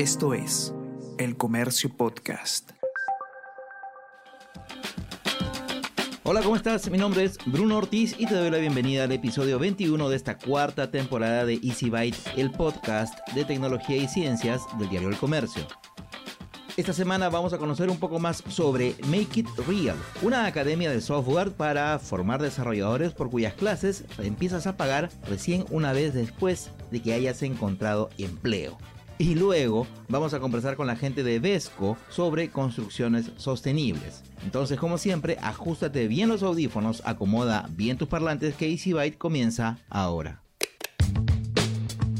Esto es El Comercio Podcast. Hola, ¿cómo estás? Mi nombre es Bruno Ortiz y te doy la bienvenida al episodio 21 de esta cuarta temporada de Easy Byte, el podcast de tecnología y ciencias del diario El Comercio. Esta semana vamos a conocer un poco más sobre Make It Real, una academia de software para formar desarrolladores por cuyas clases empiezas a pagar recién una vez después de que hayas encontrado empleo. Y luego vamos a conversar con la gente de Vesco sobre construcciones sostenibles. Entonces, como siempre, ajustate bien los audífonos, acomoda bien tus parlantes que Easy Byte comienza ahora.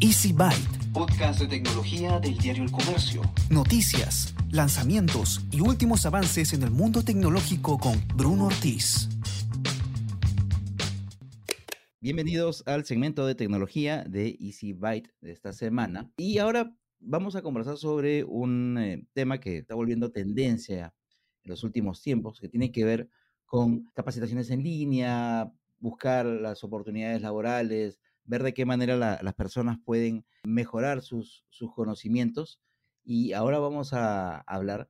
Easy Byte. Podcast de tecnología del diario El Comercio. Noticias, lanzamientos y últimos avances en el mundo tecnológico con Bruno Ortiz. Bienvenidos al segmento de tecnología de Easy Byte de esta semana. Y ahora vamos a conversar sobre un eh, tema que está volviendo tendencia en los últimos tiempos, que tiene que ver con capacitaciones en línea, buscar las oportunidades laborales, ver de qué manera las personas pueden mejorar sus, sus conocimientos. Y ahora vamos a hablar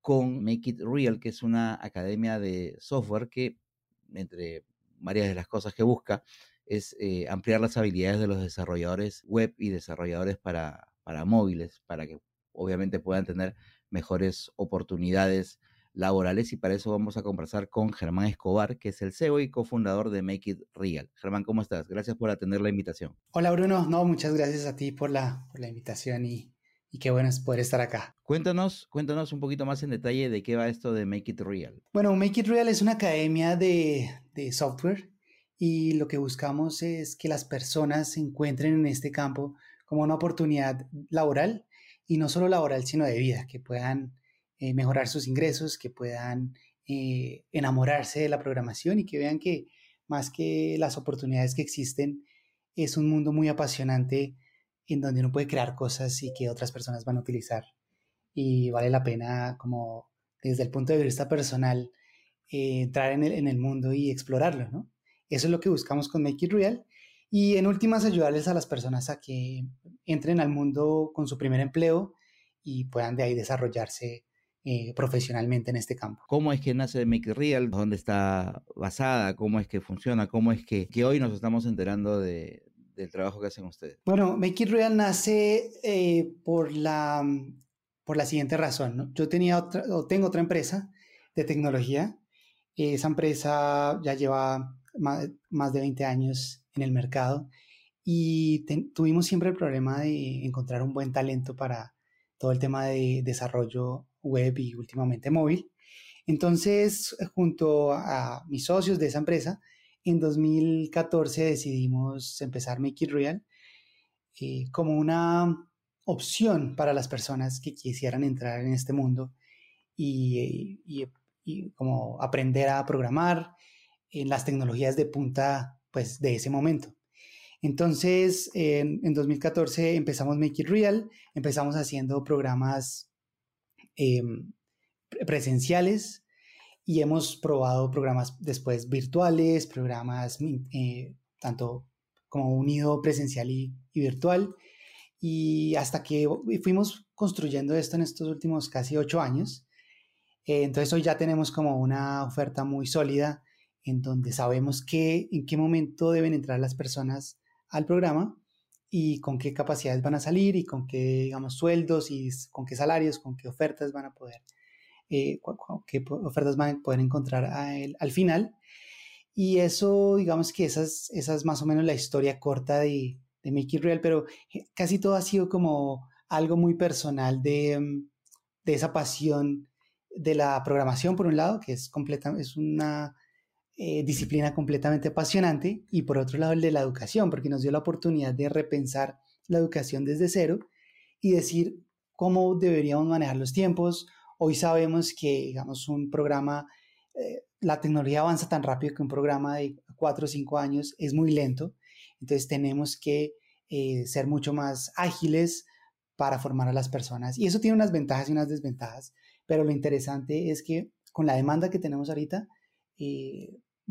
con Make It Real, que es una academia de software que, entre varias de las cosas que busca, es eh, ampliar las habilidades de los desarrolladores web y desarrolladores para, para móviles, para que obviamente puedan tener mejores oportunidades laborales y para eso vamos a conversar con Germán Escobar, que es el CEO y cofundador de Make It Real. Germán, ¿cómo estás? Gracias por atender la invitación. Hola Bruno, no, muchas gracias a ti por la, por la invitación y, y qué bueno es poder estar acá. Cuéntanos, cuéntanos un poquito más en detalle de qué va esto de Make It Real. Bueno, Make It Real es una academia de, de software y lo que buscamos es que las personas se encuentren en este campo como una oportunidad laboral y no solo laboral, sino de vida, que puedan eh, mejorar sus ingresos, que puedan eh, enamorarse de la programación y que vean que más que las oportunidades que existen, es un mundo muy apasionante en donde uno puede crear cosas y que otras personas van a utilizar. Y vale la pena como desde el punto de vista personal eh, entrar en el, en el mundo y explorarlo, ¿no? Eso es lo que buscamos con Make It Real y en últimas ayudarles a las personas a que entren al mundo con su primer empleo y puedan de ahí desarrollarse eh, profesionalmente en este campo. ¿Cómo es que nace Make It Real? ¿Dónde está basada? ¿Cómo es que funciona? ¿Cómo es que, que hoy nos estamos enterando de, del trabajo que hacen ustedes? Bueno, Make It Real nace eh, por, la, por la siguiente razón. Yo tenía otra, o tengo otra empresa de tecnología. Esa empresa ya lleva más, de 20 años en el mercado y tuvimos siempre el problema de encontrar un buen talento para todo el tema de desarrollo web y últimamente móvil. Entonces, junto a mis socios de esa empresa, en 2014 decidimos empezar Make It Real eh, como una opción para las personas que quisieran entrar en este mundo y, y, y como aprender a programar en las tecnologías de punta pues de ese momento. Entonces, en, 2014 empezamos Make It Real, empezamos haciendo programas em, presenciales y hemos probado programas después virtuales, programas eh, tanto como unido presencial y, virtual. Y hasta que fuimos construyendo esto en estos últimos casi ocho años, eh, entonces hoy ya tenemos como una oferta muy sólida en donde sabemos que, en qué momento deben entrar las personas al programa y con qué capacidades van a salir y con qué, digamos, sueldos y con qué salarios, con qué ofertas van a poder, eh, qué ofertas van a poder encontrar al final. Y eso, digamos que esa es, esa es más o menos la historia corta de, de It Real, pero casi todo ha sido como algo muy personal de, mm, de esa pasión de la programación, por un lado, que es completa, es una eh, disciplina completamente apasionante, y por otro lado el de la educación, porque nos dio la oportunidad de repensar la educación desde cero y decir cómo deberíamos manejar los tiempos. Hoy sabemos que, digamos, un programa, eh, la tecnología avanza tan rápido que un programa de cuatro o cinco años es muy lento, entonces tenemos que eh, ser mucho más ágiles para formar a las personas. Y eso tiene unas ventajas y unas desventajas, pero lo interesante es que con la demanda que tenemos ahorita,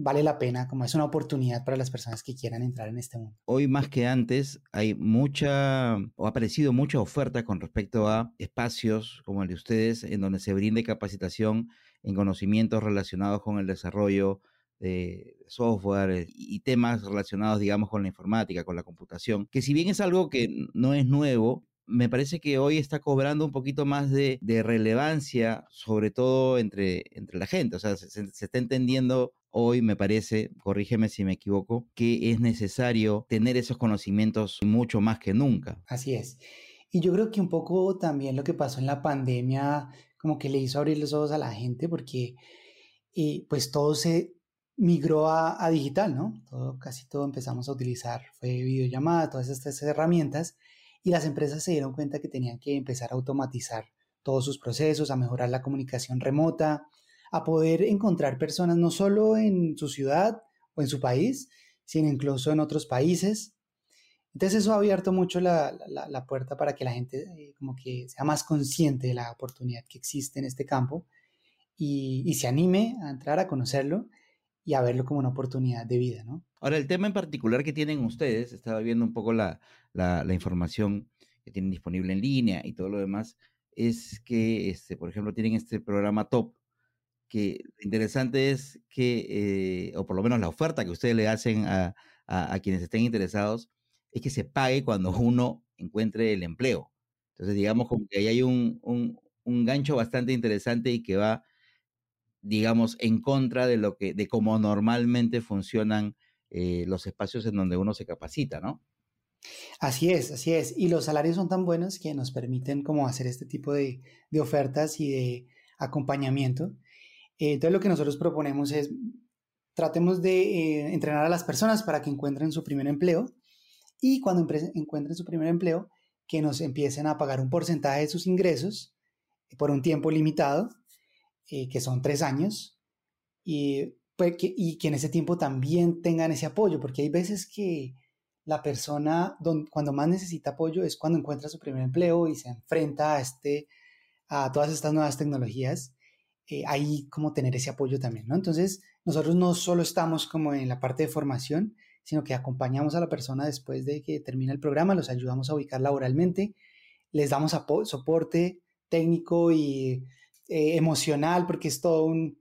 vale la pena, como es una oportunidad para las personas que quieran entrar en este mundo. Hoy más que antes hay mucha o ha aparecido mucha oferta con respecto a espacios como el de ustedes en donde se brinde capacitación en conocimientos relacionados con el desarrollo de software y temas relacionados, digamos, con la informática, con la computación, que si bien es algo que no es nuevo, me parece que hoy está cobrando un poquito más de, relevancia, sobre todo entre, entre la gente. O sea, se, está entendiendo hoy, me parece, corrígeme si me equivoco, que es necesario tener esos conocimientos mucho más que nunca. Así es. Y yo creo que un poco también lo que pasó en la pandemia, como que le hizo abrir los ojos a la gente, porque eh, pues todo se migró a, digital, ¿no? Todo, casi todo empezamos a utilizar, fue videollamada, todas estas herramientas y las empresas se dieron cuenta que tenían que empezar a automatizar todos sus procesos, a mejorar la comunicación remota, a poder encontrar personas no solo en su ciudad o en su país, sino incluso en otros países. Entonces eso ha abierto mucho la, puerta para que la gente eh, como que sea más consciente de la oportunidad que existe en este campo y, y se anime a entrar a conocerlo y a verlo como una oportunidad de vida, ¿no? Ahora, el tema en particular que tienen ustedes, estaba viendo un poco la, información que tienen disponible en línea y todo lo demás, es que, este, por ejemplo, tienen este programa top, que interesante es que, eh, o por lo menos la oferta que ustedes le hacen a, quienes estén interesados, es que se pague cuando uno encuentre el empleo. Entonces, digamos como que ahí hay un, un gancho bastante interesante y que va digamos, en contra de lo que, de cómo normalmente funcionan eh, los espacios en donde uno se capacita, ¿no? Así es, así es. Y los salarios son tan buenos que nos permiten como hacer este tipo de, ofertas y de acompañamiento. Eh, entonces lo que nosotros proponemos es, tratemos de eh, entrenar a las personas para que encuentren su primer empleo y cuando encuentren su primer empleo, que nos empiecen a pagar un porcentaje de sus ingresos por un tiempo limitado eh, que son tres años, y, pues, que, y que en ese tiempo también tengan ese apoyo, porque hay veces que la persona cuando más necesita apoyo es cuando encuentra su primer empleo y se enfrenta a, este, a todas estas nuevas tecnologías. Eh, ahí como tener ese apoyo también, ¿no? Entonces, nosotros no solo estamos como en la parte de formación, sino que acompañamos a la persona después de que termina el programa, los ayudamos a ubicar laboralmente, les damos soporte técnico y eh, emocional, porque es todo, un,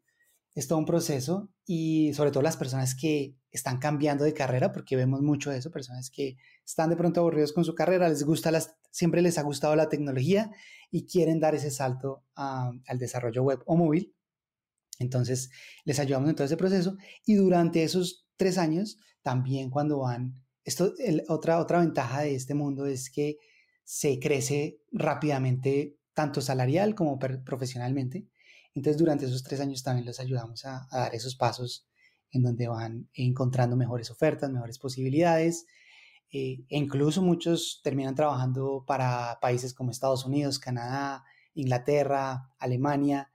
es todo un proceso, y sobre todo las personas que están cambiando de carrera, porque vemos mucho eso, personas que están de pronto aburridos con su carrera, les gusta las, siempre les ha gustado la tecnología y quieren dar ese salto al desarrollo web o móvil. Entonces, les ayudamos en todo ese proceso y durante esos tres años, también cuando van, esto, otra, otra ventaja de este mundo es que se crece rápidamente tanto salarial como profesionalmente. Entonces, durante esos tres años también los ayudamos a, dar esos pasos en donde van encontrando mejores ofertas, mejores posibilidades. Eh, e incluso muchos terminan trabajando para países como Estados Unidos, Canadá, Inglaterra, Alemania.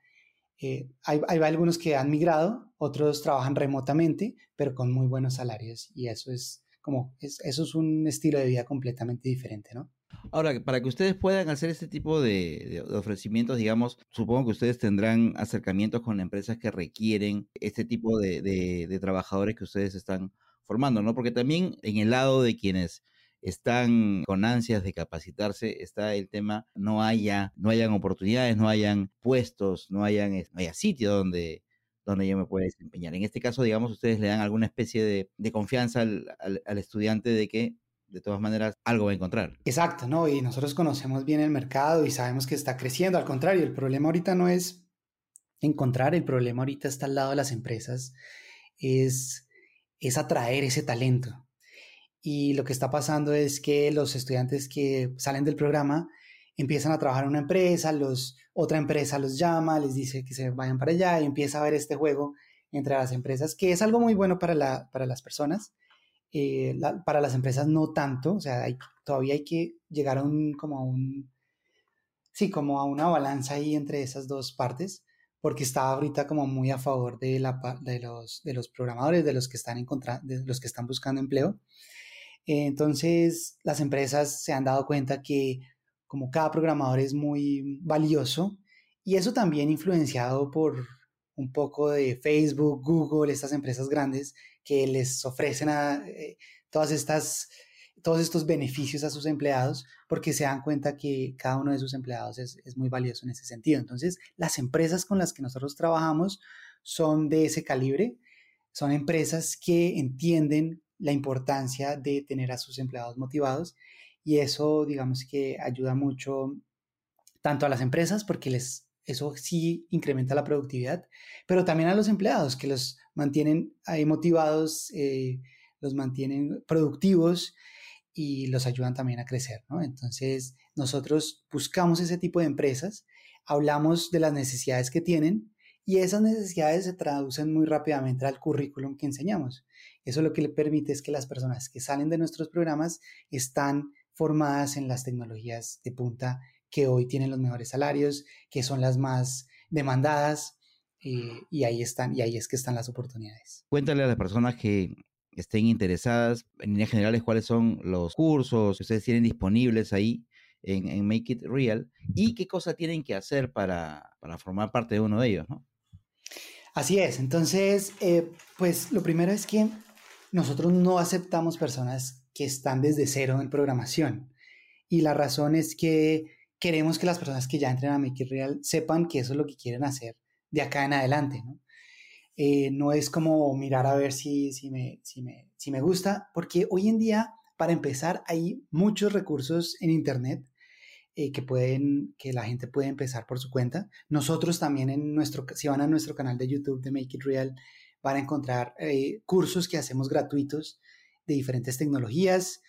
Eh, hay, hay, algunos que han migrado, otros trabajan remotamente, pero con muy buenos salarios. Y eso es como, eso es un estilo de vida completamente diferente, ¿no? Ahora, para que ustedes puedan hacer este tipo de, ofrecimientos, digamos, supongo que ustedes tendrán acercamientos con empresas que requieren este tipo de, trabajadores que ustedes están formando, ¿no? Porque también en el lado de quienes están con ansias de capacitarse, está el tema, no haya, no hayan oportunidades, no hayan puestos, no hayan, no haya sitio donde, donde yo me pueda desempeñar. En este caso, digamos, ustedes le dan alguna especie de, confianza al, estudiante de que de todas maneras algo va a encontrar. Exacto, ¿no? Y nosotros conocemos bien el mercado y sabemos que está creciendo. Al contrario, el problema ahorita no es encontrar, el problema ahorita está al lado de las empresas, es, es atraer ese talento. Y lo que está pasando es que los estudiantes que salen del programa empiezan a trabajar en una empresa, los, otra empresa los llama, les dice que se vayan para allá y empieza a ver este juego entre las empresas, que es algo muy bueno para, la, para las personas, eh, para las empresas no tanto, o sea, todavía hay que llegar a un, como a un, sí, como a una balanza ahí entre esas dos partes, porque está ahorita como muy a favor de, los, programadores, de los que están buscando empleo. entonces, las empresas se han dado cuenta que como cada programador es muy valioso, y eso también influenciado por, un poco de Facebook, Google, estas empresas grandes que les ofrecen a, eh, todas estas, todos estos beneficios a sus empleados porque se dan cuenta que cada uno de sus empleados es, es muy valioso en ese sentido. Entonces, las empresas con las que nosotros trabajamos son de ese calibre, son empresas que entienden la importancia de tener a sus empleados motivados y eso, digamos que ayuda mucho tanto a las empresas porque les eso sí incrementa la productividad, pero también a los empleados que los mantienen motivados, eh, los mantienen productivos y los ayudan también a crecer, ¿no? Entonces, nosotros buscamos ese tipo de empresas, hablamos de las necesidades que tienen y esas necesidades se traducen muy rápidamente al currículum que enseñamos. Eso lo que le permite es que las personas que salen de nuestros programas están formadas en las tecnologías de punta que hoy tienen los mejores salarios, que son las más demandadas, eh, y ahí están, y ahí es que están las oportunidades. Cuéntale a las personas que estén interesadas, en líneas generales, cuáles son los cursos que ustedes tienen disponibles ahí en, Make It Real y qué cosa tienen que hacer para, para formar parte de uno de ellos, ¿no? Así es, entonces, eh, pues lo primero es que nosotros no aceptamos personas que están desde cero en programación. Y la razón es que queremos que las personas que ya entren a Make It Real sepan que eso es lo que quieren hacer de acá en adelante, ¿no? Eh, no es como mirar a ver si, si, me, gusta, porque hoy en día, para empezar, hay muchos recursos en Internet eh, que pueden, que la gente puede empezar por su cuenta. Nosotros también en nuestro, si van a nuestro canal de YouTube de Make It Real, van a encontrar eh, cursos que hacemos gratuitos de diferentes tecnologías.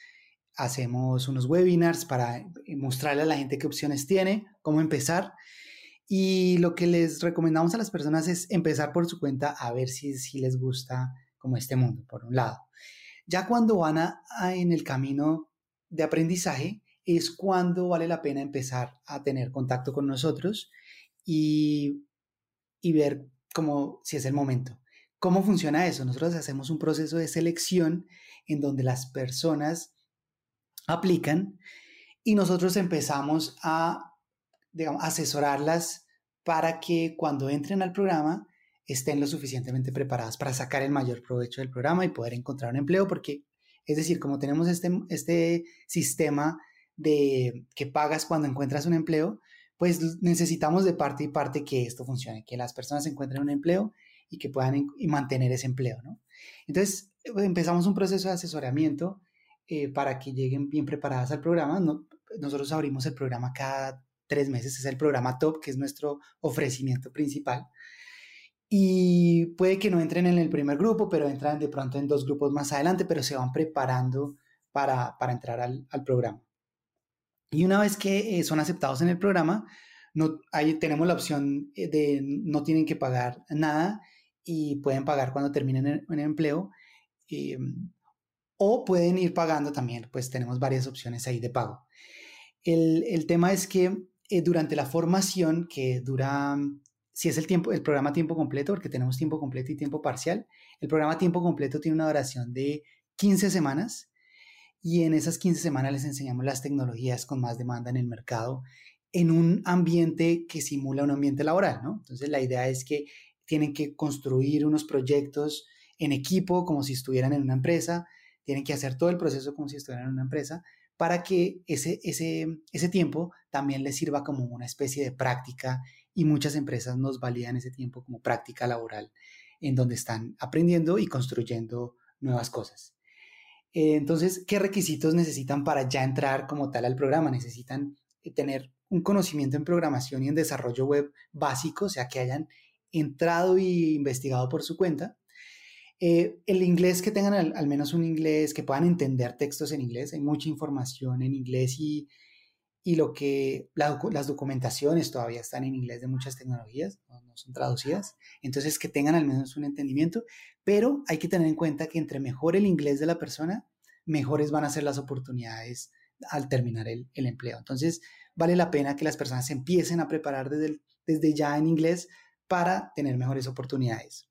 Hacemos unos webinars para eh, mostrarle a la gente qué opciones tiene, cómo empezar. Y lo que les recomendamos a las personas es empezar por su cuenta a ver si, si les gusta como este mundo, por un lado. Ya cuando van a en el camino de aprendizaje, es cuando vale la pena empezar a tener contacto con nosotros y, y ver cómo, si es el momento. ¿Cómo funciona eso? Nosotros hacemos un proceso de selección en donde las personas aplican y nosotros empezamos a asesorarlas para que cuando entren al programa estén lo suficientemente preparadas para sacar el mayor provecho del programa y poder encontrar un empleo, porque es decir, como tenemos este, este sistema de que pagas cuando encuentras un empleo, pues necesitamos de parte y parte que esto funcione, que las personas encuentren un empleo y que puedan mantener ese empleo, ¿no? Entonces, empezamos un proceso de asesoramiento eh, para que lleguen bien preparadas al programa. nosotros abrimos el programa cada tres meses, es el programa TOP, que es nuestro ofrecimiento principal. Y puede que no entren en el primer grupo, pero entran de pronto en dos grupos más adelante, pero se van preparando para, para entrar al, al programa. Y una vez que eh, son aceptados en el programa, no, ahí tenemos la opción eh, de no tienen que pagar nada y pueden pagar cuando terminen el, empleo. Eh, o pueden ir pagando también, pues tenemos varias opciones ahí de pago. El, el tema es que durante la formación, que dura, si es el, tiempo, el programa tiempo completo, porque tenemos tiempo completo y tiempo parcial, el programa tiempo completo tiene una duración de 15 semanas y en esas 15 semanas les enseñamos las tecnologías con más demanda en el mercado en un ambiente que simula un ambiente laboral, ¿no? Entonces la idea es que tienen que construir unos proyectos en equipo como si estuvieran en una empresa, tienen que hacer todo el proceso como si estuvieran en una empresa para que ese, ese, ese tiempo también les sirva como una especie de práctica y muchas empresas nos validan ese tiempo como práctica laboral en donde están aprendiendo y construyendo nuevas cosas. Eh, entonces, ¿qué requisitos necesitan para ya entrar como tal al programa? Necesitan eh, tener un conocimiento en programación y en desarrollo web básico, o sea, que hayan entrado y investigado por su cuenta. Eh, el inglés, que tengan al, menos un inglés, que puedan entender textos en inglés. Hay mucha información en inglés y, y lo que las documentaciones todavía están en inglés de muchas tecnologías, no, son traducidas. Entonces, que tengan al menos un entendimiento. Pero hay que tener en cuenta que entre mejor el inglés de la persona, mejores van a ser las oportunidades al terminar el, empleo. Entonces, vale la pena que las personas empiecen a preparar desde, desde ya en inglés para tener mejores oportunidades.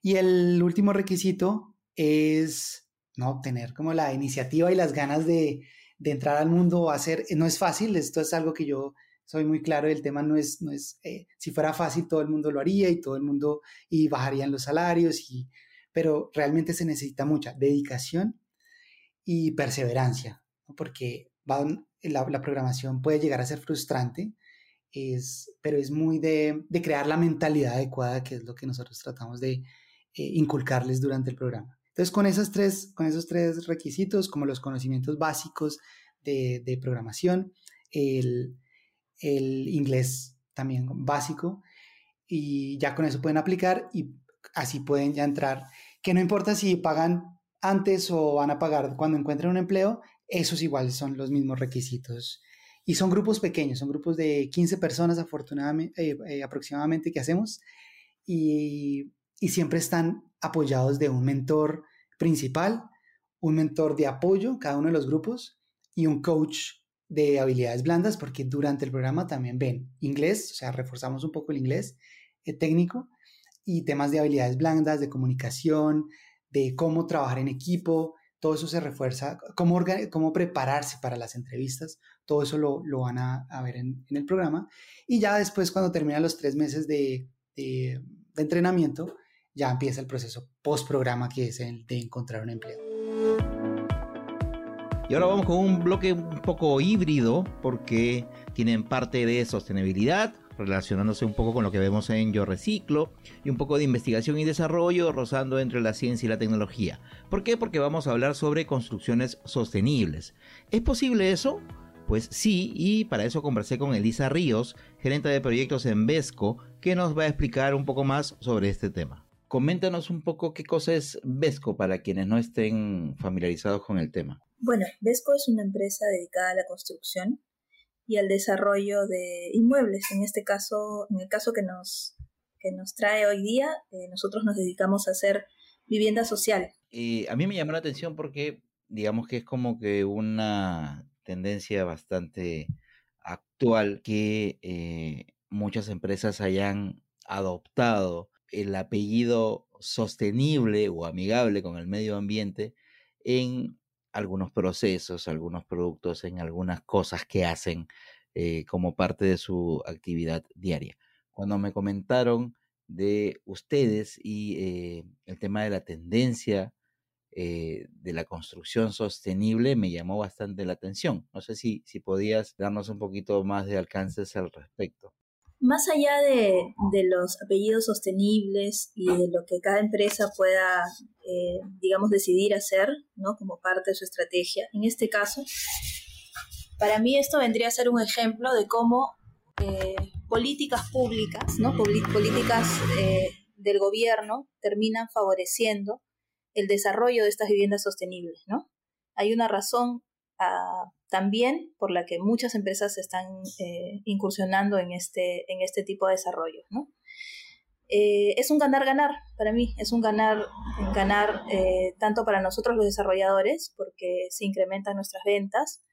Y el último requisito es no tener como la iniciativa y las ganas de, entrar al mundo hacer. No es fácil, esto es algo que yo soy muy claro, el tema no es, no es eh, si fuera fácil todo el mundo lo haría y todo el mundo y bajarían los salarios, y, pero realmente se necesita mucha dedicación y perseverancia, porque la, programación puede llegar a ser frustrante, es, pero es muy de, crear la mentalidad adecuada, que es lo que nosotros tratamos de eh, inculcarles durante el programa. Entonces, con esos tres, con esos tres requisitos, como los conocimientos básicos de, de programación, el, el inglés también básico y ya con eso pueden aplicar y así pueden ya entrar. Que no importa si pagan antes o van a pagar cuando encuentren un empleo, esos iguales son los mismos requisitos. Y son grupos pequeños, son grupos de 15 personas afortunadamente, eh, eh, aproximadamente que hacemos y, y siempre están apoyados de un mentor principal, un mentor de apoyo, cada uno de los grupos, y un coach de habilidades blandas, porque durante el programa también ven inglés, o sea, reforzamos un poco el inglés eh, técnico y temas de habilidades blandas, de comunicación, de cómo trabajar en equipo, todo eso se refuerza, cómo, cómo prepararse para las entrevistas, todo eso lo, lo van a, ver en, en, el programa. Y ya después, cuando terminan los tres meses de, de, de entrenamiento, ya empieza el proceso post-programa, que es el de encontrar un empleo. Y ahora vamos con un bloque un poco híbrido porque tienen parte de sostenibilidad, relacionándose un poco con lo que vemos en Yo Reciclo, y un poco de investigación y desarrollo, rozando entre la ciencia y la tecnología. ¿Por qué? Porque vamos a hablar sobre construcciones sostenibles. ¿Es posible eso? Pues sí, y para eso conversé con Elisa Ríos, gerente de proyectos en Vesco, que nos va a explicar un poco más sobre este tema. Coméntanos un poco qué cosa es Vesco para quienes no estén familiarizados con el tema. Bueno, Vesco es una empresa dedicada a la construcción y al desarrollo de inmuebles. En este caso, en el caso que nos, que nos trae hoy día, eh, nosotros nos dedicamos a hacer vivienda social. Y a mí me llamó la atención porque digamos que es como que una tendencia bastante actual que eh, muchas empresas hayan adoptado el apellido sostenible o amigable con el medio ambiente en algunos procesos, algunos productos, en algunas cosas que hacen eh, como parte de su actividad diaria. Cuando me comentaron de ustedes y eh, el tema de la tendencia eh, de la construcción sostenible me llamó bastante la atención. No sé si, si podías darnos un poquito más de alcances al respecto. Más allá de, los apellidos sostenibles y de lo que cada empresa pueda, eh, digamos, decidir hacer, ¿no? Como parte de su estrategia, en este caso, para mí esto vendría a ser un ejemplo de cómo eh, políticas públicas, ¿no? políticas eh, del gobierno terminan favoreciendo el desarrollo de estas viviendas sostenibles, ¿no? Hay una razón también por la que muchas empresas están eh, incursionando en este, en este tipo de desarrollo. Eh, es un ganar-ganar para mí, es un ganar, ganar eh, tanto para nosotros los desarrolladores, porque se incrementan nuestras ventas,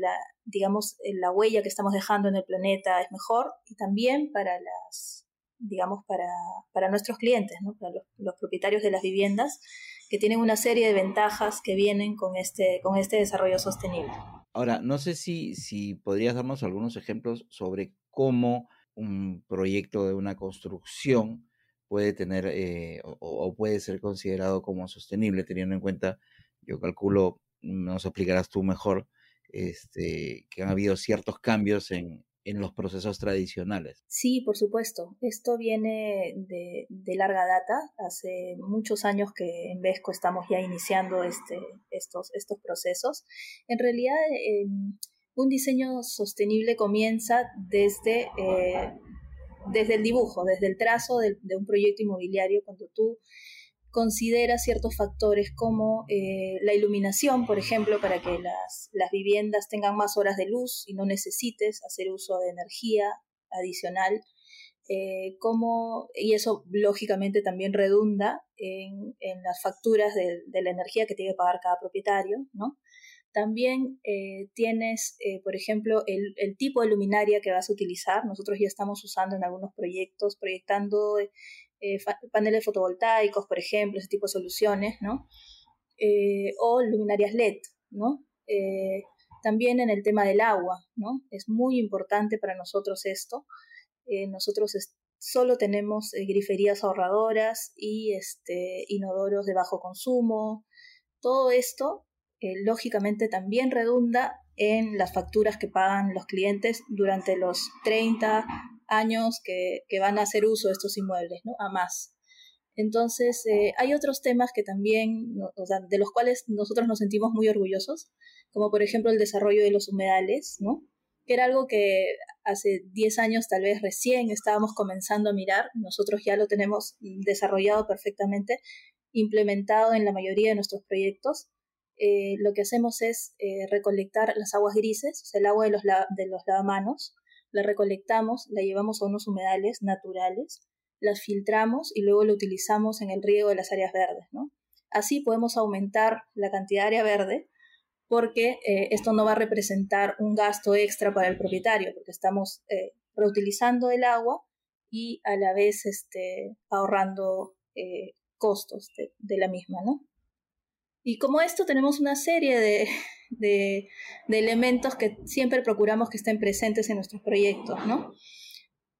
la, digamos, la huella que estamos dejando en el planeta es mejor, y también para las digamos, para, para nuestros clientes, para los propietarios de las viviendas, que tienen una serie de ventajas que vienen con este, con este desarrollo sostenible. Ahora, no sé si, si podrías darnos algunos ejemplos sobre cómo un proyecto de una construcción puede tener eh, o, puede ser considerado como sostenible, teniendo en cuenta, yo calculo, nos explicarás tú mejor, este, que han habido ciertos cambios en, en los procesos tradicionales. Sí, por supuesto. Esto viene de, larga data. Hace muchos años que en Vesco estamos ya iniciando este, estos, procesos. En realidad, em, un diseño sostenible comienza desde, eh, desde el dibujo, desde el trazo de, de un proyecto inmobiliario, cuando tú considera ciertos factores como eh, la iluminación, por ejemplo, para que las, las, viviendas tengan más horas de luz y no necesites hacer uso de energía adicional. Eh, como, y eso lógicamente también redunda en, en las facturas de, de, la energía que tiene que pagar cada propietario, ¿no? También eh, tienes, por ejemplo, el, el, tipo de luminaria que vas a utilizar. Nosotros ya estamos usando en algunos proyectos, proyectando eh, paneles fotovoltaicos, por ejemplo, ese tipo de soluciones, ¿no? Eh, o luminarias LED, ¿no? Eh, También en el tema del agua, ¿no? Es muy importante para nosotros esto. Nosotros solo tenemos griferías ahorradoras y este, inodoros de bajo consumo. Todo esto, lógicamente, también redunda en las facturas que pagan los clientes durante los 30 años que, que van a hacer uso de estos inmuebles, ¿no? A más. Entonces, eh, hay otros temas que también, o sea, de los cuales nosotros nos sentimos muy orgullosos, como por ejemplo el desarrollo de los humedales, ¿no? Que era algo que hace 10 años tal vez recién estábamos comenzando a mirar, nosotros ya lo tenemos desarrollado perfectamente, implementado en la mayoría de nuestros proyectos. Eh, lo que hacemos es eh, recolectar las aguas grises, o sea, el agua de los, de los lavamanos, la recolectamos, la llevamos a unos humedales naturales, las filtramos y luego lo utilizamos en el riego de las áreas verdes. ¿no? Así podemos aumentar la cantidad de área verde porque eh, esto no va a representar un gasto extra para el propietario, porque estamos eh, reutilizando el agua y a la vez este, ahorrando eh, costos de, de, la misma. ¿no? Y como esto tenemos una serie de, de, elementos que siempre procuramos que estén presentes en nuestros proyectos. ¿no?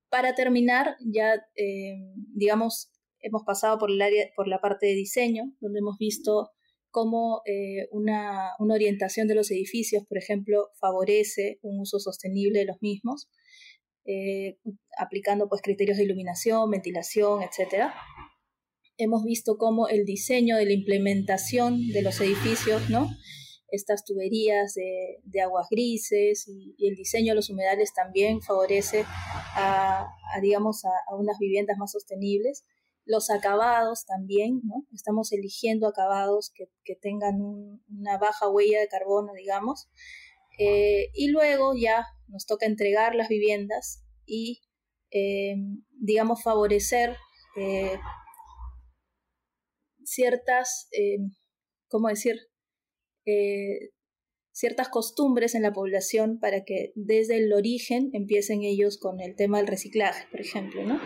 Para terminar, ya, eh, digamos, hemos pasado por, el área, por la parte de diseño, donde hemos visto cómo eh, una, una, orientación de los edificios, por ejemplo, favorece un uso sostenible de los mismos, eh, aplicando pues, criterios de iluminación, ventilación, etc. Hemos visto cómo el diseño de la implementación de los edificios, ¿no? estas tuberías de, aguas grises y, el diseño de los humedales también favorece a, digamos, a, unas viviendas más sostenibles. Los acabados también, ¿no? Estamos eligiendo acabados que, tengan una baja huella de carbono, digamos. Eh, y luego ya nos toca entregar las viviendas y, eh, digamos, favorecer eh, ciertas, ¿cómo decir? Eh, ciertas costumbres en la población para que desde el origen empiecen ellos con el tema del reciclaje, por ejemplo, ¿no?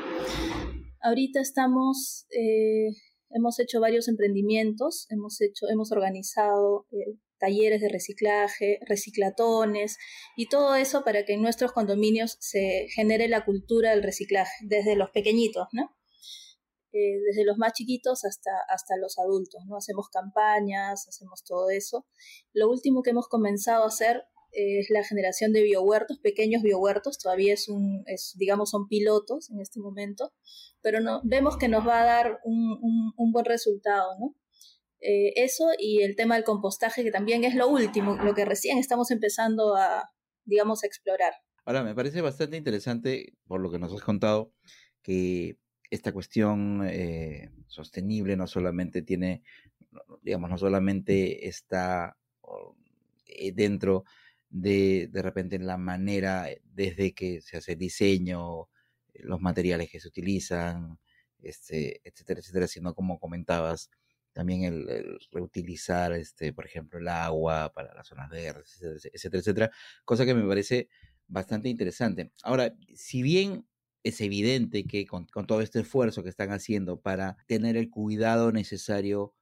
Ahorita estamos, eh, hemos hecho varios emprendimientos, hemos hecho, hemos organizado eh, talleres de reciclaje, reciclatones y todo eso para que en nuestros condominios se genere la cultura del reciclaje desde los pequeñitos, ¿no? Eh, desde los más chiquitos hasta, hasta los adultos, ¿no? Hacemos campañas, hacemos todo eso. Lo último que hemos comenzado a hacer es la generación de biohuertos, pequeños biohuertos, todavía es un, es, digamos, son pilotos en este momento, pero no, vemos que nos va a dar un, un, buen resultado, ¿no? Eh, eso y el tema del compostaje, que también es lo último, lo que recién estamos empezando a, digamos, a explorar. Ahora, me parece bastante interesante, por lo que nos has contado, que esta cuestión eh, sostenible no solamente tiene, digamos, no solamente está eh, dentro de, de repente, en la manera eh, desde que se hace el diseño, los materiales que se utilizan, este, etcétera, etcétera, sino como comentabas, también el, reutilizar, este, por ejemplo, el agua para las zonas verdes, etcétera, etcétera, cosa que me parece bastante interesante. Ahora, si bien es evidente que con, todo este esfuerzo que están haciendo para tener el cuidado necesario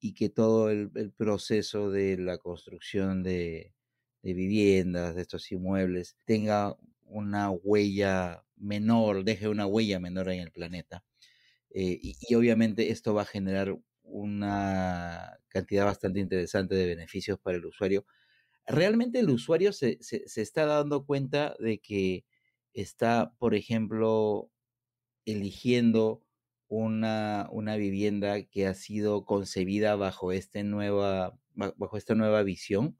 y que todo el, proceso de la construcción de, viviendas, de estos inmuebles, tenga una huella menor, deje una huella menor en el planeta. Eh, y, obviamente esto va a generar una cantidad bastante interesante de beneficios para el usuario. Realmente el usuario se está dando cuenta de que está, por ejemplo, eligiendo una, una vivienda que ha sido concebida bajo, este nueva, bajo esta nueva visión?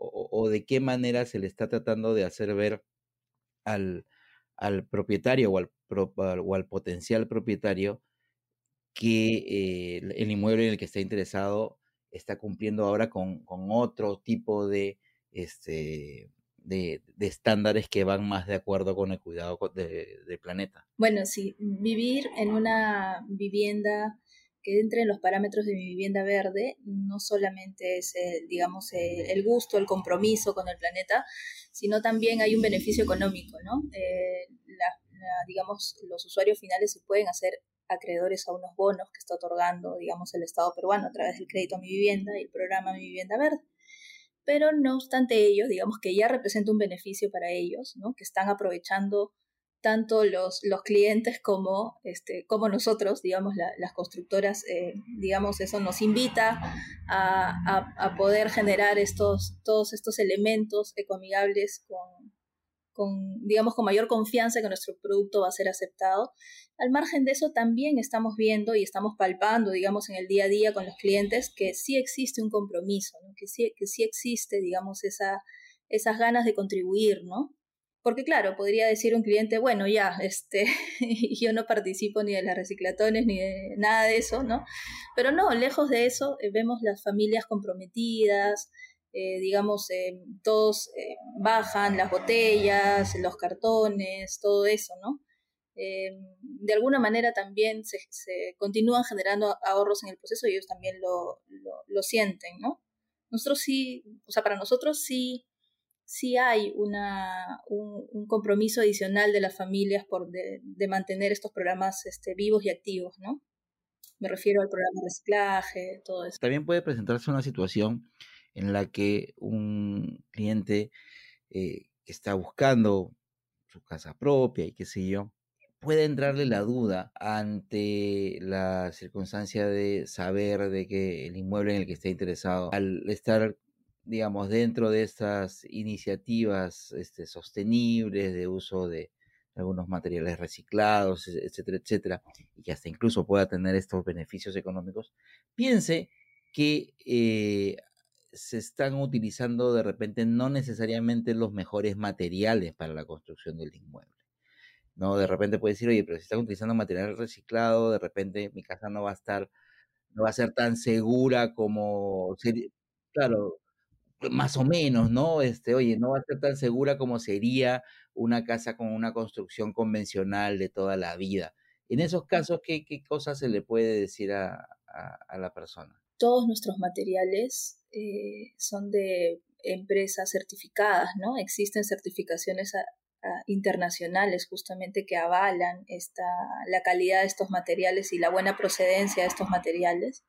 O, de qué manera se le está tratando de hacer ver al, al propietario o al, o al, potencial propietario que eh, el inmueble en el que está interesado está cumpliendo ahora con, con otro tipo de, este, de, estándares que van más de acuerdo con el cuidado del planeta. Bueno, sí, vivir en una vivienda que entre en los parámetros de mi vivienda verde no solamente es, digamos, el gusto, el compromiso con el planeta, sino también hay un beneficio económico, ¿no? Eh, digamos, los usuarios finales se pueden hacer acreedores a unos bonos que está otorgando, digamos, el Estado peruano a través del crédito a mi vivienda y el programa Mi Vivienda Verde pero no obstante ellos, digamos que ya representa un beneficio para ellos, ¿no? que están aprovechando tanto los, los clientes como, este, como nosotros, digamos, las constructoras, eh, digamos, eso nos invita a, a, poder generar estos, todos estos elementos ecoamigables con, con, digamos, con mayor confianza que nuestro producto va a ser aceptado. Al margen de eso, también estamos viendo y estamos palpando, digamos, en el día a día con los clientes que sí existe un compromiso, que, sí, que sí existe, digamos, esa, esas ganas de contribuir, ¿no? Porque claro, podría decir un cliente, bueno, ya, este, yo no participo ni de las reciclatones ni de nada de eso, ¿no? Pero no, lejos de eso, eh, vemos las familias comprometidas, eh, digamos, eh, todos bajan las botellas, los cartones, todo eso, ¿no? de alguna manera también se, continúan generando ahorros en el proceso y ellos también lo, lo, sienten, ¿no? Nosotros sí, o sea, para nosotros sí sí hay una, un, compromiso adicional de las familias por de, mantener estos programas este, vivos y activos, ¿no? Me refiero al programa de reciclaje, todo eso. También puede presentarse una situación en la que un cliente eh, que está buscando su casa propia y qué sé yo, puede entrarle la duda ante la circunstancia de saber de que el inmueble en el que está interesado, al estar digamos, dentro de estas iniciativas este, sostenibles de uso de algunos materiales reciclados, e, etcétera, etcétera, y que hasta incluso pueda tener estos beneficios económicos, piense que eh, se están utilizando de repente no necesariamente los mejores materiales para la construcción del inmueble. ¿no? De repente puede decir, oye, pero si están utilizando material reciclado, de repente mi casa no va a estar, no va a ser tan segura como, claro, más o menos, ¿no? Este, oye, no va a ser tan segura como sería una casa con una construcción convencional de toda la vida. En esos casos, ¿qué, qué cosas se le puede decir a, a, la persona? Todos nuestros materiales eh, son de empresas certificadas, ¿no? Existen certificaciones internacionales justamente que avalan esta, la calidad de estos materiales y la buena procedencia de estos materiales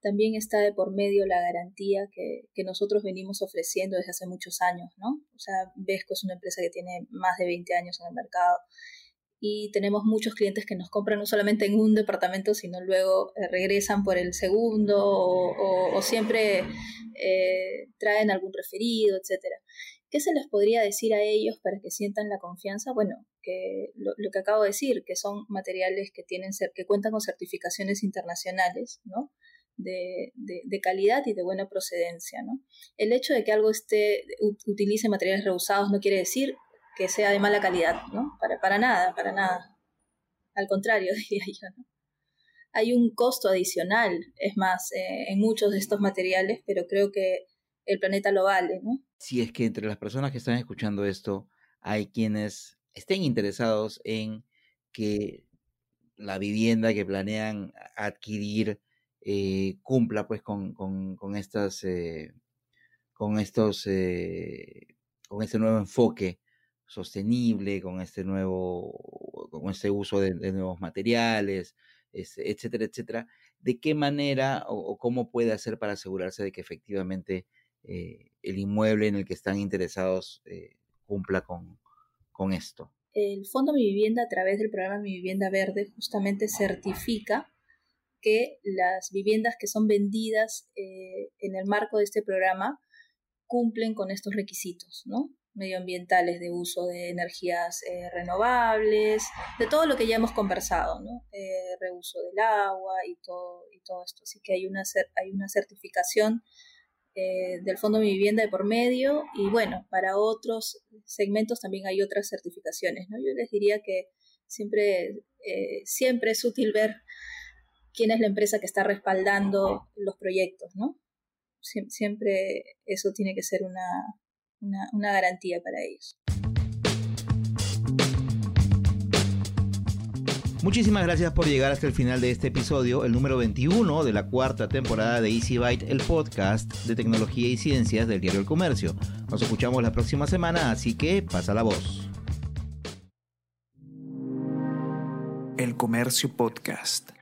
también está de por medio la garantía que, nosotros venimos ofreciendo desde hace muchos años, ¿no? O sea, Vesco es una empresa que tiene más de 20 años en el mercado y tenemos muchos clientes que nos compran no solamente en un departamento, sino luego eh, regresan por el segundo o, siempre eh, traen algún referido, etcétera. ¿Qué se les podría decir a ellos para que sientan la confianza? Bueno, que lo, que acabo de decir, que son materiales que tienen que cuentan con certificaciones internacionales, ¿no? de, de, calidad y de buena procedencia. ¿no? El hecho de que algo esté, utilice materiales reusados no quiere decir que sea de mala calidad, ¿no? Para, para nada, para nada. Al contrario, diría yo. ¿no? Hay un costo adicional, es más, eh, en muchos de estos materiales, pero creo que el planeta lo vale, ¿no? Si es que entre las personas que están escuchando esto hay quienes estén interesados en que la vivienda que planean adquirir eh, cumpla pues con, con, estas, eh, con estos, con este nuevo enfoque sostenible, con este nuevo, con este uso de, nuevos materiales, etcétera, etcétera, de qué manera o, cómo puede hacer para asegurarse de que efectivamente el inmueble en el que están interesados cumpla con, con esto. El Fondo Mi Vivienda a través del programa Mi Vivienda Verde justamente certifica que las viviendas que son vendidas eh, en el marco de este programa cumplen con estos requisitos, ¿no? Medioambientales de uso de energías eh, renovables, de todo lo que ya hemos conversado, ¿no? Eh, reuso del agua y todo, y todo esto. Así que hay una, hay una certificación del Fondo de Mi Vivienda de por medio y bueno, para otros segmentos también hay otras certificaciones. ¿no? Yo les diría que siempre, siempre es útil ver quién es la empresa que está respaldando los proyectos, ¿no? siempre eso tiene que ser una, una, garantía para ellos. Muchísimas gracias por llegar hasta el final de este episodio, el número 21 de la cuarta temporada de Easy Byte, el podcast de tecnología y ciencias del diario El Comercio. Nos escuchamos la próxima semana, así que pasa la voz. El Comercio Podcast.